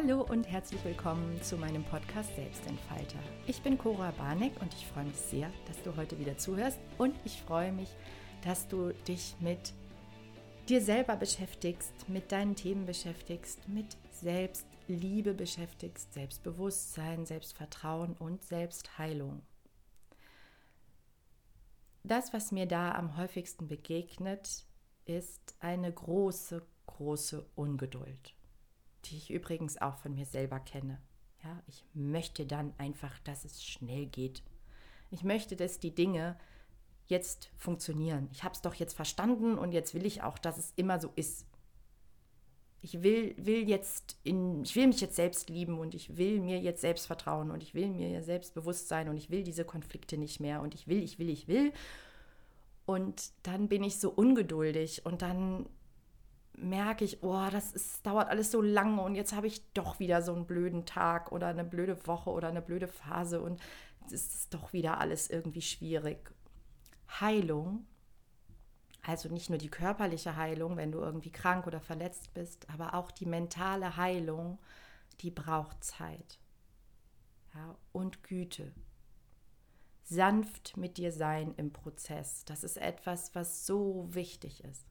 Hallo und herzlich willkommen zu meinem Podcast Selbstentfalter. Ich bin Cora Barneck und ich freue mich sehr, dass du heute wieder zuhörst und ich freue mich, dass du dich mit dir selber beschäftigst, mit deinen Themen beschäftigst, mit Selbstliebe beschäftigst, Selbstbewusstsein, Selbstvertrauen und Selbstheilung. Das, was mir da am häufigsten begegnet, ist eine große, große Ungeduld die ich übrigens auch von mir selber kenne. Ja, ich möchte dann einfach, dass es schnell geht. Ich möchte, dass die Dinge jetzt funktionieren. Ich habe es doch jetzt verstanden und jetzt will ich auch, dass es immer so ist. Ich will, will jetzt in, ich will mich jetzt selbst lieben und ich will mir jetzt selbst vertrauen und ich will mir selbstbewusst sein und ich will diese Konflikte nicht mehr und ich will, ich will, ich will. Und dann bin ich so ungeduldig und dann merke ich, oh, das ist, dauert alles so lange und jetzt habe ich doch wieder so einen blöden Tag oder eine blöde Woche oder eine blöde Phase und es ist doch wieder alles irgendwie schwierig. Heilung, also nicht nur die körperliche Heilung, wenn du irgendwie krank oder verletzt bist, aber auch die mentale Heilung, die braucht Zeit ja, und Güte. Sanft mit dir sein im Prozess, das ist etwas, was so wichtig ist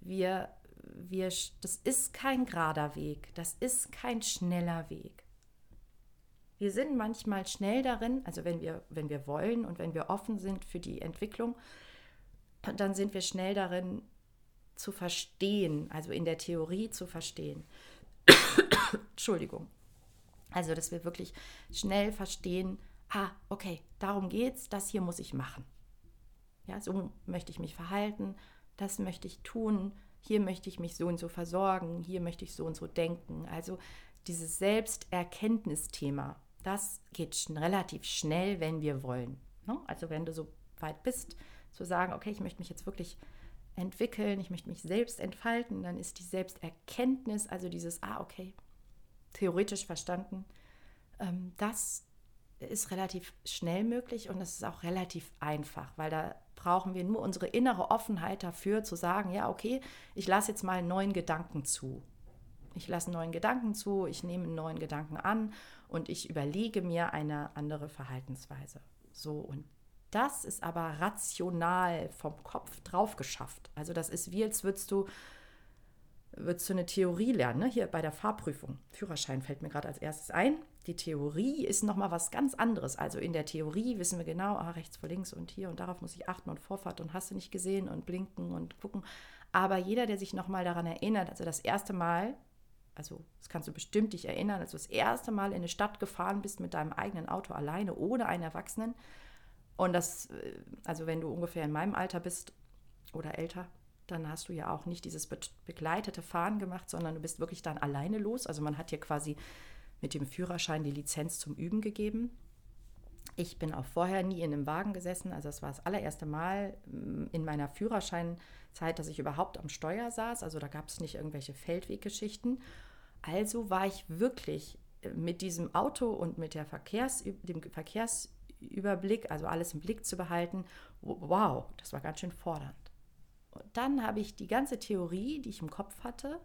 wir, wir, das ist kein gerader Weg, das ist kein schneller Weg. Wir sind manchmal schnell darin, also wenn wir, wenn wir wollen und wenn wir offen sind für die Entwicklung, dann sind wir schnell darin zu verstehen, also in der Theorie zu verstehen. Entschuldigung. Also, dass wir wirklich schnell verstehen, ah, okay, darum geht's, das hier muss ich machen. Ja, so möchte ich mich verhalten, das möchte ich tun, hier möchte ich mich so und so versorgen, hier möchte ich so und so denken. Also dieses Selbsterkenntnisthema, das geht sch relativ schnell, wenn wir wollen. Ne? Also wenn du so weit bist, zu sagen, okay, ich möchte mich jetzt wirklich entwickeln, ich möchte mich selbst entfalten, dann ist die Selbsterkenntnis, also dieses, ah, okay, theoretisch verstanden, ähm, das ist relativ schnell möglich und es ist auch relativ einfach, weil da brauchen wir nur unsere innere Offenheit dafür zu sagen, ja, okay, ich lasse jetzt mal einen neuen Gedanken zu. Ich lasse einen neuen Gedanken zu, ich nehme einen neuen Gedanken an und ich überlege mir eine andere Verhaltensweise. So, und das ist aber rational vom Kopf drauf geschafft. Also das ist wie, als würdest du würdest du eine Theorie lernen, ne? hier bei der Fahrprüfung. Führerschein fällt mir gerade als erstes ein. Die Theorie ist nochmal was ganz anderes. Also in der Theorie wissen wir genau, ah, rechts vor links und hier und darauf muss ich achten und Vorfahrt und hast du nicht gesehen und blinken und gucken. Aber jeder, der sich nochmal daran erinnert, also das erste Mal, also das kannst du bestimmt dich erinnern, als du das erste Mal in eine Stadt gefahren bist mit deinem eigenen Auto alleine, ohne einen Erwachsenen. Und das, äh, also wenn du ungefähr in meinem Alter bist oder älter, dann hast du ja auch nicht dieses begleitete Fahren gemacht, sondern du bist wirklich dann alleine los. Also man hat dir quasi mit dem Führerschein die Lizenz zum Üben gegeben. Ich bin auch vorher nie in einem Wagen gesessen. Also es war das allererste Mal mm, in meiner Führerscheinzeit, dass ich überhaupt am Steuer saß. Also da gab es nicht irgendwelche Feldweggeschichten. Also war ich wirklich äh, mit diesem Auto und mit der Verkehrs, dem Verkehrsüberblick, also alles im Blick zu behalten, wow, das war ganz schön fordernd. Und dann habe ich die ganze Theorie, die ich im Kopf hatte,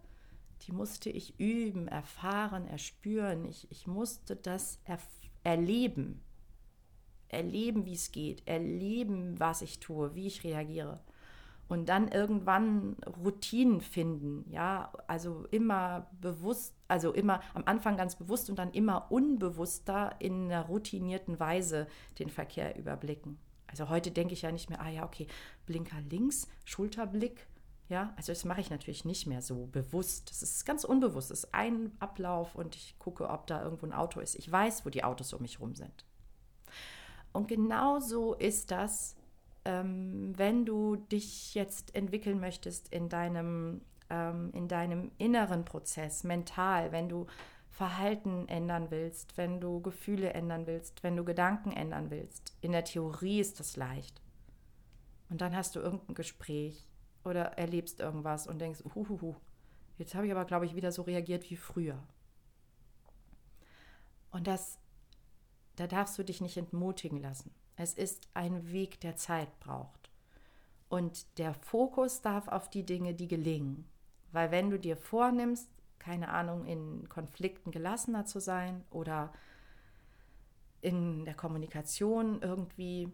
die musste ich üben, erfahren, erspüren. Ich, ich musste das er, erleben. Erleben, wie es geht. Erleben, was ich tue, wie ich reagiere. Und dann irgendwann Routinen finden. Ja, also immer bewusst, also immer am Anfang ganz bewusst und dann immer unbewusster in einer routinierten Weise den Verkehr überblicken. Also heute denke ich ja nicht mehr, ah ja, okay, Blinker links, Schulterblick. Ja, also das mache ich natürlich nicht mehr so bewusst. Das ist ganz unbewusst. Das ist ein Ablauf und ich gucke, ob da irgendwo ein Auto ist. Ich weiß, wo die Autos um mich rum sind. Und genau so ist das, ähm, wenn du dich jetzt entwickeln möchtest in deinem, ähm, in deinem inneren Prozess, mental, wenn du Verhalten ändern willst, wenn du Gefühle ändern willst, wenn du Gedanken ändern willst. In der Theorie ist das leicht. Und dann hast du irgendein Gespräch oder erlebst irgendwas und denkst, uhuhu, jetzt habe ich aber, glaube ich, wieder so reagiert wie früher. Und das, da darfst du dich nicht entmutigen lassen. Es ist ein Weg, der Zeit braucht. Und der Fokus darf auf die Dinge, die gelingen. Weil wenn du dir vornimmst, keine Ahnung, in Konflikten gelassener zu sein oder in der Kommunikation irgendwie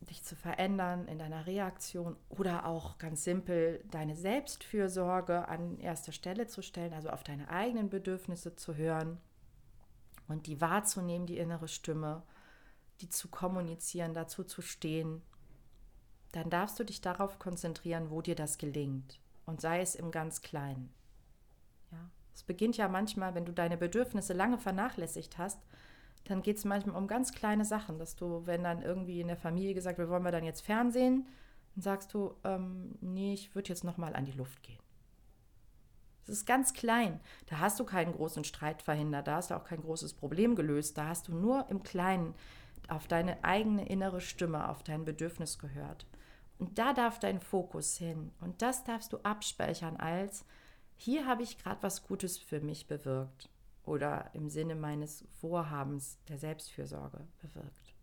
dich zu verändern, in deiner Reaktion oder auch ganz simpel deine Selbstfürsorge an erster Stelle zu stellen, also auf deine eigenen Bedürfnisse zu hören und die wahrzunehmen, die innere Stimme, die zu kommunizieren, dazu zu stehen, dann darfst du dich darauf konzentrieren, wo dir das gelingt und sei es im ganz Kleinen. Es beginnt ja manchmal, wenn du deine Bedürfnisse lange vernachlässigt hast, dann geht es manchmal um ganz kleine Sachen, dass du, wenn dann irgendwie in der Familie gesagt wird, wollen wir dann jetzt Fernsehen, dann sagst du, ähm, nee, ich würde jetzt nochmal an die Luft gehen. Das ist ganz klein. Da hast du keinen großen Streit verhindert, da hast du auch kein großes Problem gelöst. Da hast du nur im Kleinen auf deine eigene innere Stimme, auf dein Bedürfnis gehört. Und da darf dein Fokus hin. Und das darfst du abspeichern als, hier habe ich gerade was Gutes für mich bewirkt oder im Sinne meines Vorhabens der Selbstfürsorge bewirkt.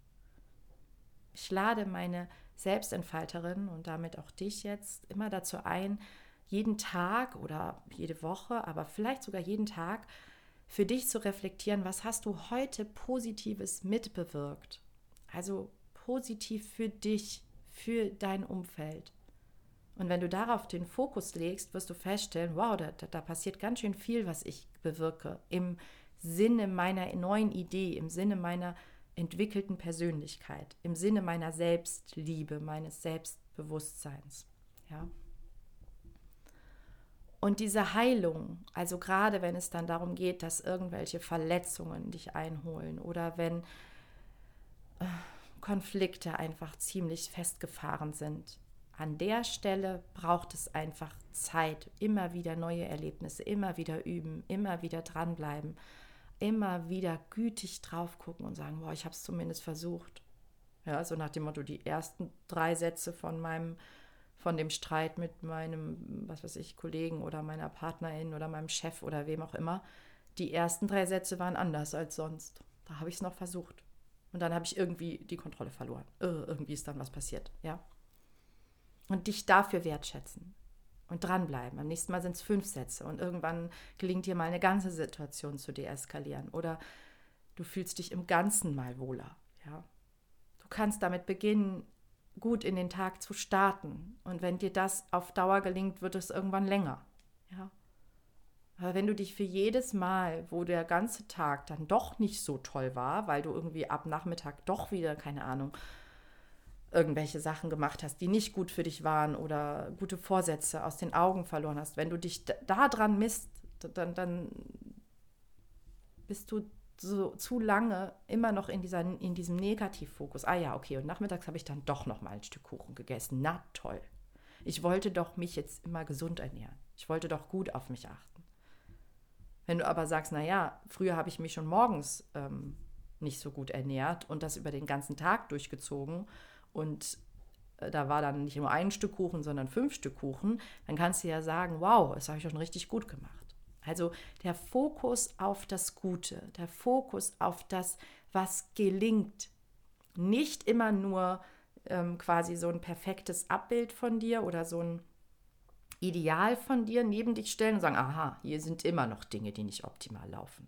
Ich lade meine Selbstentfalterin und damit auch dich jetzt immer dazu ein, jeden Tag oder jede Woche, aber vielleicht sogar jeden Tag für dich zu reflektieren, was hast du heute Positives mitbewirkt? Also positiv für dich, für dein Umfeld. Und wenn du darauf den Fokus legst, wirst du feststellen, wow, da, da passiert ganz schön viel, was ich bewirke, im Sinne meiner neuen Idee, im Sinne meiner entwickelten Persönlichkeit, im Sinne meiner Selbstliebe, meines Selbstbewusstseins. Ja. Und diese Heilung, also gerade wenn es dann darum geht, dass irgendwelche Verletzungen dich einholen oder wenn äh, Konflikte einfach ziemlich festgefahren sind, an der Stelle braucht es einfach Zeit, immer wieder neue Erlebnisse, immer wieder üben, immer wieder dranbleiben, immer wieder gütig drauf gucken und sagen, boah, ich habe es zumindest versucht. Ja, so nach dem Motto, die ersten drei Sätze von meinem, von dem Streit mit meinem, was weiß ich, Kollegen oder meiner Partnerin oder meinem Chef oder wem auch immer, die ersten drei Sätze waren anders als sonst. Da habe ich es noch versucht. Und dann habe ich irgendwie die Kontrolle verloren. Irgendwie ist dann was passiert, ja und dich dafür wertschätzen und dranbleiben. Am nächsten Mal sind es fünf Sätze und irgendwann gelingt dir mal eine ganze Situation zu deeskalieren oder du fühlst dich im Ganzen mal wohler. Ja? Du kannst damit beginnen, gut in den Tag zu starten und wenn dir das auf Dauer gelingt, wird es irgendwann länger. Ja? Aber wenn du dich für jedes Mal, wo der ganze Tag dann doch nicht so toll war, weil du irgendwie ab Nachmittag doch wieder, keine Ahnung, irgendwelche Sachen gemacht hast, die nicht gut für dich waren oder gute Vorsätze aus den Augen verloren hast, wenn du dich da dran misst, dann, dann bist du so zu lange immer noch in, dieser, in diesem Negativfokus. Ah ja, okay, und nachmittags habe ich dann doch noch mal ein Stück Kuchen gegessen. Na toll. Ich wollte doch mich jetzt immer gesund ernähren. Ich wollte doch gut auf mich achten. Wenn du aber sagst, na ja, früher habe ich mich schon morgens ähm, nicht so gut ernährt und das über den ganzen Tag durchgezogen und äh, da war dann nicht nur ein Stück Kuchen, sondern fünf Stück Kuchen, dann kannst du ja sagen, wow, das habe ich schon richtig gut gemacht. Also der Fokus auf das Gute, der Fokus auf das, was gelingt. Nicht immer nur ähm, quasi so ein perfektes Abbild von dir oder so ein Ideal von dir neben dich stellen und sagen, aha, hier sind immer noch Dinge, die nicht optimal laufen.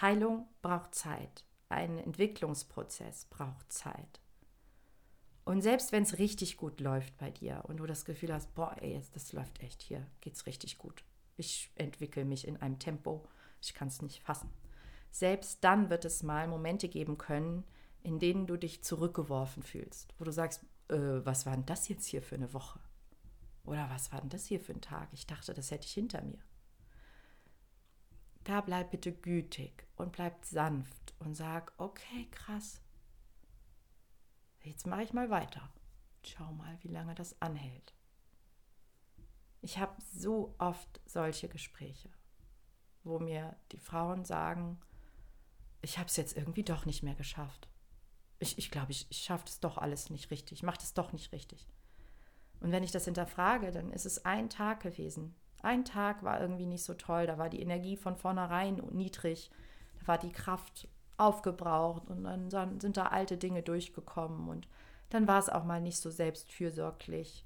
Heilung braucht Zeit. Ein Entwicklungsprozess braucht Zeit. Und selbst wenn es richtig gut läuft bei dir und du das Gefühl hast, boah, ey, das läuft echt, hier geht's richtig gut. Ich entwickle mich in einem Tempo, ich kann es nicht fassen. Selbst dann wird es mal Momente geben können, in denen du dich zurückgeworfen fühlst, wo du sagst, äh, was war denn das jetzt hier für eine Woche? Oder was war denn das hier für ein Tag? Ich dachte, das hätte ich hinter mir. Da bleib bitte gütig und bleib sanft und sag, okay, krass, Jetzt mache ich mal weiter. Schau mal, wie lange das anhält. Ich habe so oft solche Gespräche, wo mir die Frauen sagen, ich habe es jetzt irgendwie doch nicht mehr geschafft. Ich, ich glaube, ich, ich schaffe das doch alles nicht richtig, ich mache das doch nicht richtig. Und wenn ich das hinterfrage, dann ist es ein Tag gewesen. Ein Tag war irgendwie nicht so toll, da war die Energie von vornherein niedrig, da war die Kraft aufgebraucht und dann sind da alte Dinge durchgekommen und dann war es auch mal nicht so selbstfürsorglich.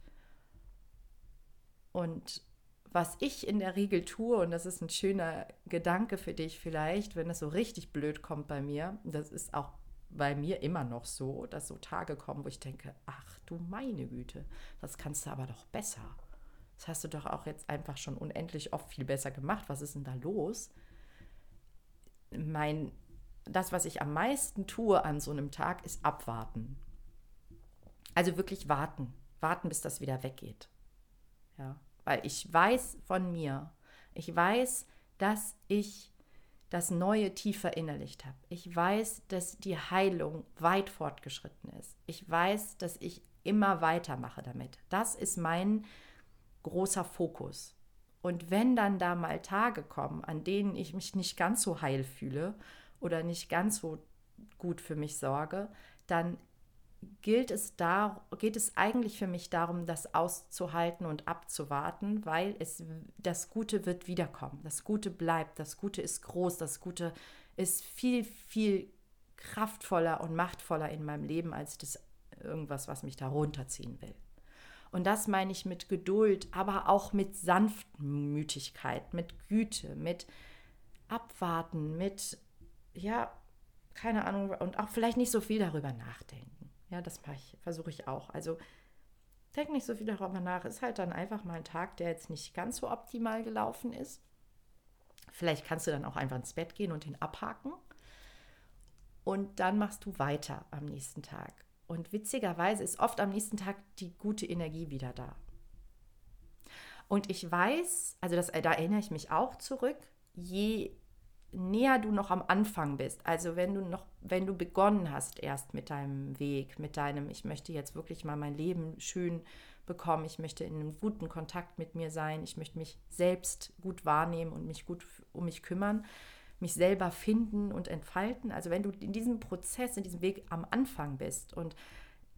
Und was ich in der Regel tue, und das ist ein schöner Gedanke für dich vielleicht, wenn es so richtig blöd kommt bei mir, das ist auch bei mir immer noch so, dass so Tage kommen, wo ich denke, ach du meine Güte, das kannst du aber doch besser. Das hast du doch auch jetzt einfach schon unendlich oft viel besser gemacht. Was ist denn da los? Mein, das, was ich am meisten tue an so einem Tag, ist abwarten. Also wirklich warten. Warten, bis das wieder weggeht. Ja, weil ich weiß von mir, ich weiß, dass ich das Neue tief verinnerlicht habe. Ich weiß, dass die Heilung weit fortgeschritten ist. Ich weiß, dass ich immer weitermache damit. Das ist mein großer Fokus. Und wenn dann da mal Tage kommen, an denen ich mich nicht ganz so heil fühle oder nicht ganz so gut für mich sorge, dann gilt es da, geht es eigentlich für mich darum, das auszuhalten und abzuwarten, weil es, das Gute wird wiederkommen. Das Gute bleibt, das Gute ist groß, das Gute ist viel, viel kraftvoller und machtvoller in meinem Leben als das irgendwas, was mich da runterziehen will. Und das meine ich mit Geduld, aber auch mit Sanftmütigkeit, mit Güte, mit Abwarten, mit, ja, keine Ahnung, und auch vielleicht nicht so viel darüber nachdenken. Ja, das ich, versuche ich auch. Also denk nicht so viel darüber nach. Ist halt dann einfach mal ein Tag, der jetzt nicht ganz so optimal gelaufen ist. Vielleicht kannst du dann auch einfach ins Bett gehen und ihn abhaken. Und dann machst du weiter am nächsten Tag. Und witzigerweise ist oft am nächsten Tag die gute Energie wieder da. Und ich weiß, also das, da erinnere ich mich auch zurück, je näher du noch am Anfang bist, also wenn du noch, wenn du begonnen hast erst mit deinem Weg, mit deinem, ich möchte jetzt wirklich mal mein Leben schön bekommen, ich möchte in einem guten Kontakt mit mir sein, ich möchte mich selbst gut wahrnehmen und mich gut um mich kümmern, mich selber finden und entfalten. Also wenn du in diesem Prozess, in diesem Weg am Anfang bist und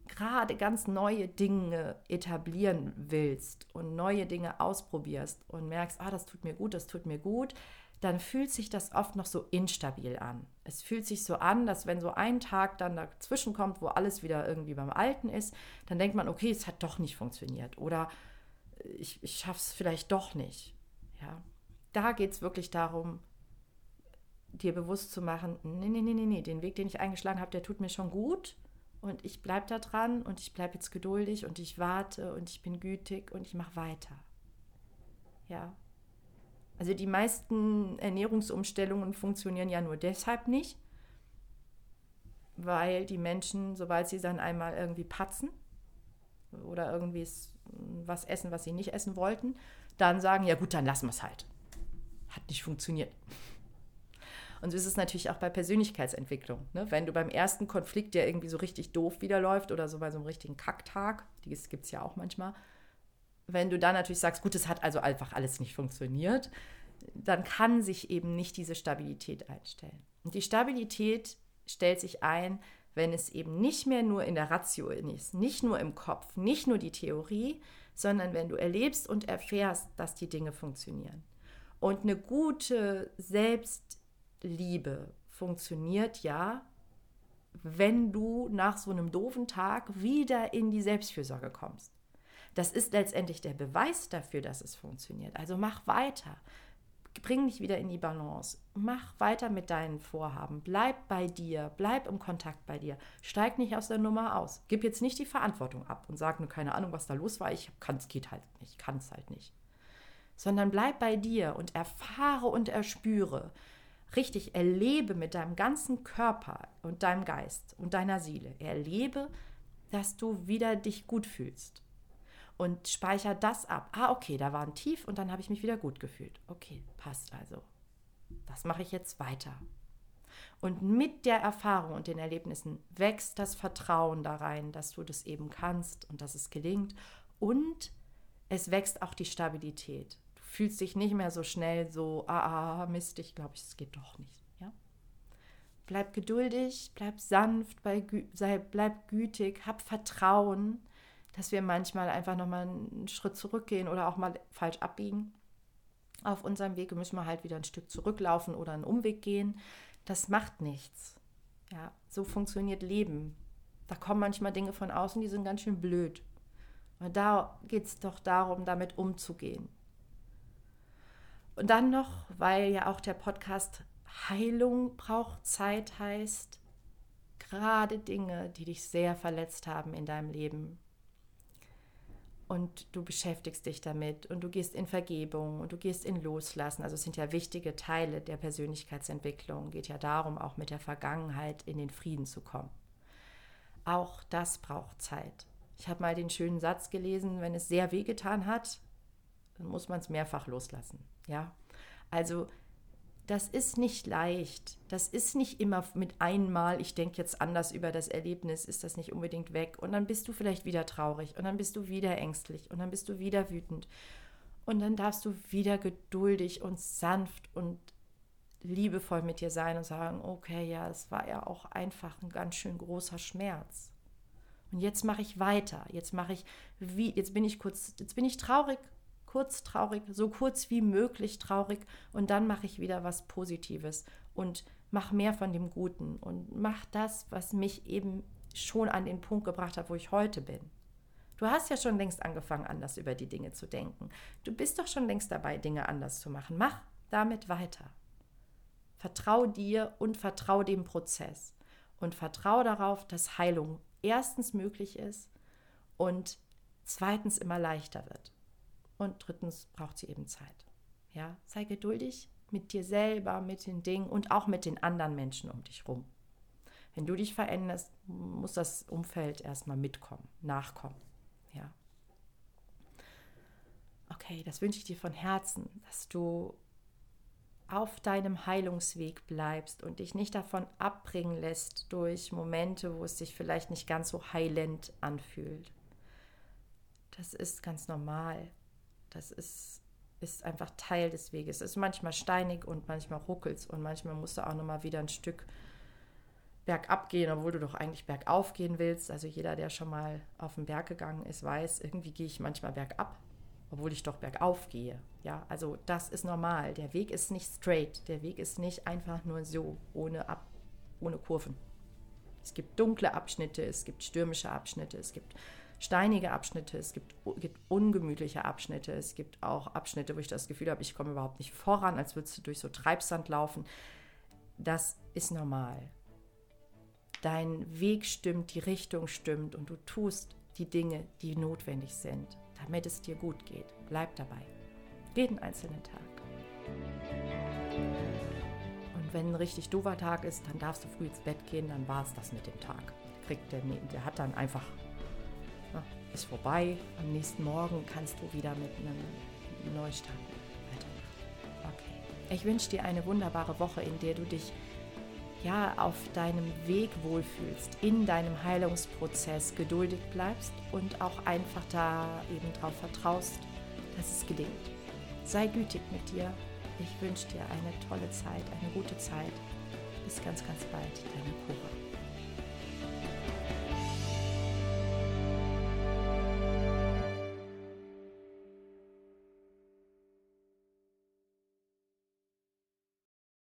gerade ganz neue Dinge etablieren willst und neue Dinge ausprobierst und merkst, ah, das tut mir gut, das tut mir gut, dann fühlt sich das oft noch so instabil an. Es fühlt sich so an, dass wenn so ein Tag dann dazwischen kommt, wo alles wieder irgendwie beim Alten ist, dann denkt man, okay, es hat doch nicht funktioniert oder ich, ich schaffe es vielleicht doch nicht. Ja, da geht es wirklich darum, dir bewusst zu machen, nee, nee, nee, nee, nee, den Weg, den ich eingeschlagen habe, der tut mir schon gut und ich bleibe da dran und ich bleibe jetzt geduldig und ich warte und ich bin gütig und ich mache weiter. Ja, also die meisten Ernährungsumstellungen funktionieren ja nur deshalb nicht, weil die Menschen, sobald sie dann einmal irgendwie patzen oder irgendwie was essen, was sie nicht essen wollten, dann sagen, ja gut, dann lassen wir es halt. Hat nicht funktioniert. Und so ist es natürlich auch bei Persönlichkeitsentwicklung. Ne? Wenn du beim ersten Konflikt, der irgendwie so richtig doof wieder läuft oder so bei so einem richtigen Kacktag, das gibt es ja auch manchmal, wenn du dann natürlich sagst, gut, es hat also einfach alles nicht funktioniert, dann kann sich eben nicht diese Stabilität einstellen. Und die Stabilität stellt sich ein, wenn es eben nicht mehr nur in der Ratio ist, nicht nur im Kopf, nicht nur die Theorie, sondern wenn du erlebst und erfährst, dass die Dinge funktionieren. Und eine gute Selbstliebe funktioniert ja, wenn du nach so einem doofen Tag wieder in die Selbstfürsorge kommst. Das ist letztendlich der Beweis dafür, dass es funktioniert. Also mach weiter. Bring dich wieder in die Balance. Mach weiter mit deinen Vorhaben. Bleib bei dir. Bleib im Kontakt bei dir. Steig nicht aus der Nummer aus. Gib jetzt nicht die Verantwortung ab und sag nur keine Ahnung, was da los war. Ich kann es geht halt nicht. Kann es halt nicht. Sondern bleib bei dir und erfahre und erspüre. Richtig, erlebe mit deinem ganzen Körper und deinem Geist und deiner Seele. Erlebe, dass du wieder dich gut fühlst und speichere das ab. Ah, okay, da war ein Tief und dann habe ich mich wieder gut gefühlt. Okay, passt also. Das mache ich jetzt weiter. Und mit der Erfahrung und den Erlebnissen wächst das Vertrauen da rein, dass du das eben kannst und dass es gelingt. Und es wächst auch die Stabilität. Du fühlst dich nicht mehr so schnell so, ah, ah Mist, ich glaube, es geht doch nicht. Ja? Bleib geduldig, bleib sanft, bleib gütig, hab Vertrauen dass wir manchmal einfach nochmal einen Schritt zurückgehen oder auch mal falsch abbiegen. Auf unserem Weg müssen wir halt wieder ein Stück zurücklaufen oder einen Umweg gehen. Das macht nichts. Ja, so funktioniert Leben. Da kommen manchmal Dinge von außen, die sind ganz schön blöd. Und da geht es doch darum, damit umzugehen. Und dann noch, weil ja auch der Podcast Heilung braucht Zeit heißt, gerade Dinge, die dich sehr verletzt haben in deinem Leben. Und du beschäftigst dich damit und du gehst in Vergebung und du gehst in Loslassen. Also es sind ja wichtige Teile der Persönlichkeitsentwicklung. Geht ja darum, auch mit der Vergangenheit in den Frieden zu kommen. Auch das braucht Zeit. Ich habe mal den schönen Satz gelesen, wenn es sehr wehgetan hat, dann muss man es mehrfach loslassen. Ja, also das ist nicht leicht. Das ist nicht immer mit einmal, ich denke jetzt anders über das Erlebnis, ist das nicht unbedingt weg. Und dann bist du vielleicht wieder traurig und dann bist du wieder ängstlich und dann bist du wieder wütend. Und dann darfst du wieder geduldig und sanft und liebevoll mit dir sein und sagen, okay, ja, es war ja auch einfach ein ganz schön großer Schmerz. Und jetzt mache ich weiter. Jetzt mache ich wie jetzt bin ich kurz jetzt bin ich traurig kurz traurig, so kurz wie möglich traurig und dann mache ich wieder was Positives und mache mehr von dem Guten und mache das, was mich eben schon an den Punkt gebracht hat, wo ich heute bin. Du hast ja schon längst angefangen, anders über die Dinge zu denken. Du bist doch schon längst dabei, Dinge anders zu machen. Mach damit weiter. Vertrau dir und vertrau dem Prozess. Und vertrau darauf, dass Heilung erstens möglich ist und zweitens immer leichter wird. Und drittens braucht sie eben Zeit. Ja, sei geduldig mit dir selber, mit den Dingen und auch mit den anderen Menschen um dich rum. Wenn du dich veränderst, muss das Umfeld erstmal mitkommen, nachkommen. Ja. Okay, das wünsche ich dir von Herzen, dass du auf deinem Heilungsweg bleibst und dich nicht davon abbringen lässt durch Momente, wo es sich vielleicht nicht ganz so heilend anfühlt. Das ist ganz normal. Das ist, ist einfach Teil des Weges. Es ist manchmal steinig und manchmal ruckelt und manchmal musst du auch nochmal wieder ein Stück bergab gehen, obwohl du doch eigentlich bergauf gehen willst. Also jeder, der schon mal auf den Berg gegangen ist, weiß, irgendwie gehe ich manchmal bergab, obwohl ich doch bergauf gehe. Ja, also das ist normal. Der Weg ist nicht straight. Der Weg ist nicht einfach nur so, ohne, Ab ohne Kurven. Es gibt dunkle Abschnitte, es gibt stürmische Abschnitte, es gibt steinige Abschnitte, es gibt, gibt ungemütliche Abschnitte, es gibt auch Abschnitte, wo ich das Gefühl habe, ich komme überhaupt nicht voran, als würdest du durch so Treibsand laufen. Das ist normal. Dein Weg stimmt, die Richtung stimmt und du tust die Dinge, die notwendig sind, damit es dir gut geht. Bleib dabei. Jeden einzelnen Tag. Und wenn ein richtig doofer Tag ist, dann darfst du früh ins Bett gehen, dann war es das mit dem Tag. Kriegt der, der hat dann einfach ist vorbei. Am nächsten Morgen kannst du wieder mit einem Neustart weitermachen. Okay. Ich wünsche dir eine wunderbare Woche, in der du dich ja auf deinem Weg wohlfühlst, in deinem Heilungsprozess geduldig bleibst und auch einfach da eben darauf vertraust, dass es gelingt. Sei gütig mit dir. Ich wünsche dir eine tolle Zeit, eine gute Zeit. Bis ganz, ganz bald, deine Cora.